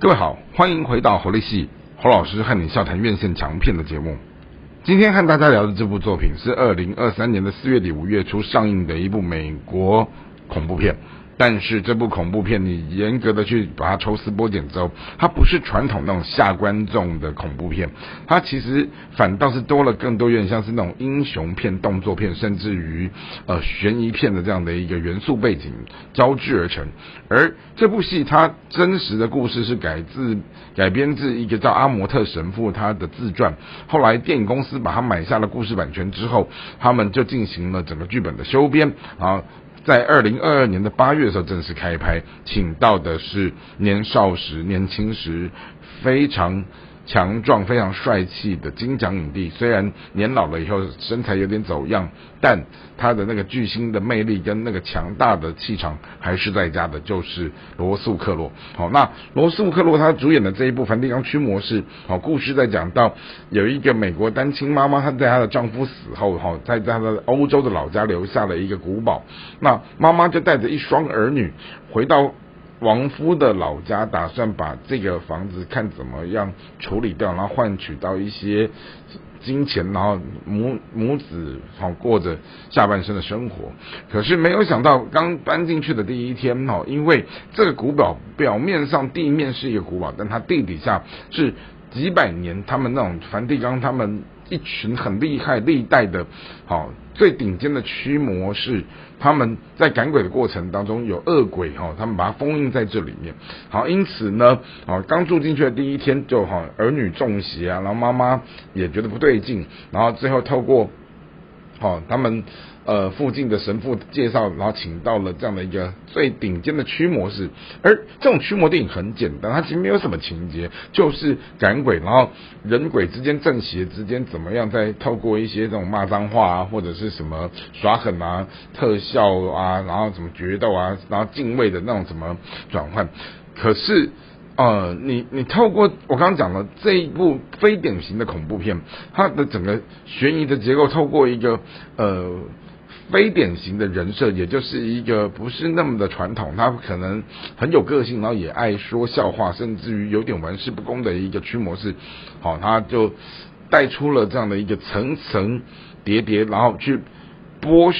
各位好，欢迎回到侯力戏侯老师和你笑谈院线强片的节目。今天和大家聊的这部作品是二零二三年的四月底五月初上映的一部美国恐怖片。但是这部恐怖片，你严格的去把它抽丝剥茧之后，它不是传统那种吓观众的恐怖片，它其实反倒是多了更多有点像是那种英雄片、动作片，甚至于呃悬疑片的这样的一个元素背景交织而成。而这部戏它真实的故事是改自改编自一个叫阿摩特神父他的自传，后来电影公司把他买下了故事版权之后，他们就进行了整个剧本的修编啊。在二零二二年的八月的时候正式开拍，请到的是年少时、年轻时非常。强壮、非常帅气的金奖影帝，虽然年老了以后身材有点走样，但他的那个巨星的魅力跟那个强大的气场还是在家的，就是罗素克洛。好，那罗素克洛他主演的这一部《梵蒂冈驱魔师》，好，故事在讲到有一个美国单亲妈妈，她在她的丈夫死后，哈，在她的欧洲的老家留下了一个古堡，那妈妈就带着一双儿女回到。王夫的老家打算把这个房子看怎么样处理掉，然后换取到一些金钱，然后母母子好过着下半生的生活。可是没有想到，刚搬进去的第一天哈，因为这个古堡表面上地面是一个古堡，但它地底下是几百年他们那种梵蒂冈他们。一群很厉害、历代的，好最顶尖的驱魔师，他们在赶鬼的过程当中有恶鬼哈，他们把它封印在这里面。好，因此呢，好刚住进去的第一天就好儿女中邪啊，然后妈妈也觉得不对劲，然后最后透过。好，他们呃附近的神父介绍，然后请到了这样的一个最顶尖的驱魔师。而这种驱魔电影很简单，它其实没有什么情节，就是赶鬼，然后人鬼之间正邪之间怎么样，在透过一些这种骂脏话啊，或者是什么耍狠啊、特效啊，然后什么决斗啊，然后敬畏的那种怎么转换。可是。呃，你你透过我刚刚讲了这一部非典型的恐怖片，它的整个悬疑的结构，透过一个呃非典型的人设，也就是一个不是那么的传统，他可能很有个性，然后也爱说笑话，甚至于有点玩世不恭的一个驱魔师，好，他就带出了这样的一个层层叠叠，然后去剥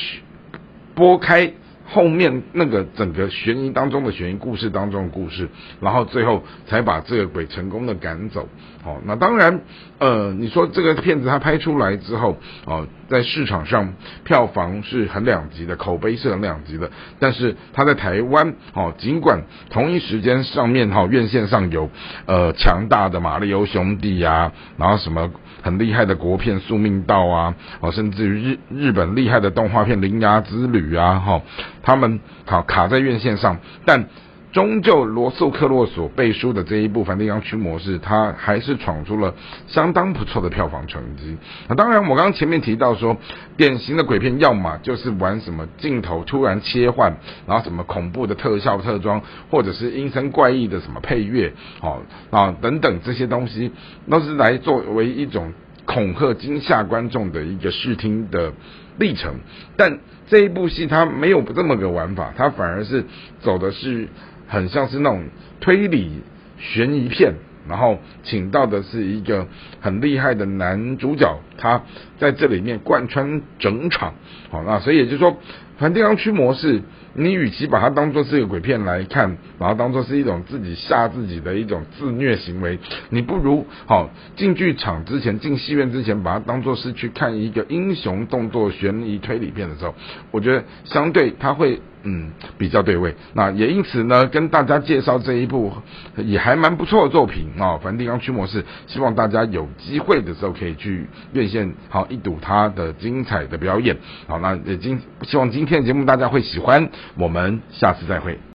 剥开。后面那个整个悬疑当中的悬疑故事当中的故事，然后最后才把这个鬼成功的赶走。好，那当然，呃，你说这个片子它拍出来之后，哦，在市场上票房是很两极的，口碑是很两极的。但是它在台湾，哦，尽管同一时间上面哈院线上有呃强大的马里欧兄弟呀，然后什么很厉害的国片《宿命道》啊，哦，甚至于日日本厉害的动画片《铃芽之旅》啊，哈。他们好卡在院线上，但终究罗素克洛所背书的这一部《梵蒂冈驱魔师》，他还是闯出了相当不错的票房成绩。那当然，我刚刚前面提到说，典型的鬼片要么就是玩什么镜头突然切换，然后什么恐怖的特效特装，或者是阴森怪异的什么配乐，好啊等等这些东西，都是来作为一种恐吓惊吓观众的一个视听的。历程，但这一部戏它没有这么个玩法，它反而是走的是很像是那种推理悬疑片，然后请到的是一个很厉害的男主角，他在这里面贯穿整场，好，那所以也就是说，梵蒂冈驱魔是。你与其把它当做是一个鬼片来看，把它当做是一种自己吓自己的一种自虐行为，你不如好进剧场之前、进戏院之前，把它当做是去看一个英雄动作悬疑推理片的时候，我觉得相对它会嗯比较对位。那也因此呢，跟大家介绍这一部也还蛮不错的作品啊，《梵蒂冈驱魔师》，希望大家有机会的时候可以去院线好一睹他的精彩的表演。好，那也今希望今天的节目大家会喜欢。我们下次再会。